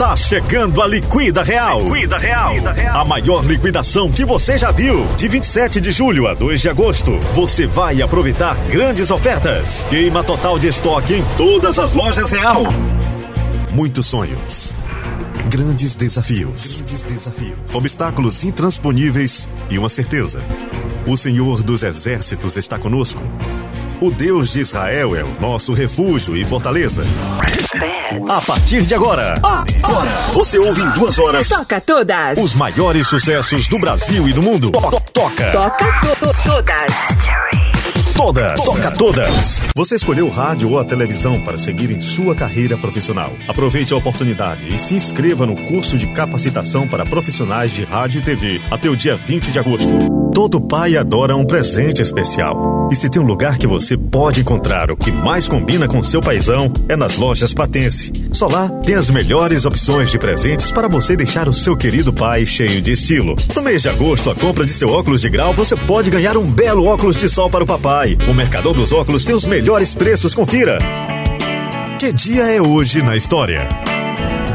Tá chegando a Liquida Real. Liquida Real. A maior liquidação que você já viu. De 27 de julho a 2 de agosto, você vai aproveitar grandes ofertas. Queima total de estoque em todas as lojas Real. Muitos sonhos. Grandes desafios. Grandes desafios. Obstáculos intransponíveis e uma certeza. O Senhor dos Exércitos está conosco. O Deus de Israel é o nosso refúgio e fortaleza. A partir de agora, agora, você ouve em duas horas Toca todas. os maiores sucessos do Brasil e do mundo. To- Toca Toca to- todas. todas. Toca todas. Você escolheu o rádio ou a televisão para seguir em sua carreira profissional. Aproveite a oportunidade e se inscreva no curso de capacitação para profissionais de rádio e TV até o dia 20 de agosto. Todo pai adora um presente especial. E se tem um lugar que você pode encontrar o que mais combina com seu paizão, é nas lojas Patense. Só lá tem as melhores opções de presentes para você deixar o seu querido pai cheio de estilo. No mês de agosto, a compra de seu óculos de grau, você pode ganhar um belo óculos de sol para o papai. O Mercador dos Óculos tem os melhores preços, confira. Que dia é hoje na história?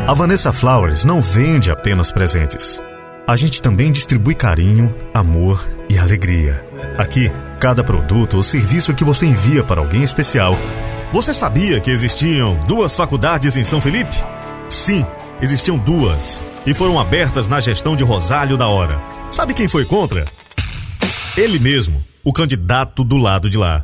A Vanessa Flowers não vende apenas presentes. A gente também distribui carinho, amor e alegria. Aqui, cada produto ou serviço que você envia para alguém especial. Você sabia que existiam duas faculdades em São Felipe? Sim, existiam duas. E foram abertas na gestão de Rosário da Hora. Sabe quem foi contra? Ele mesmo, o candidato do lado de lá.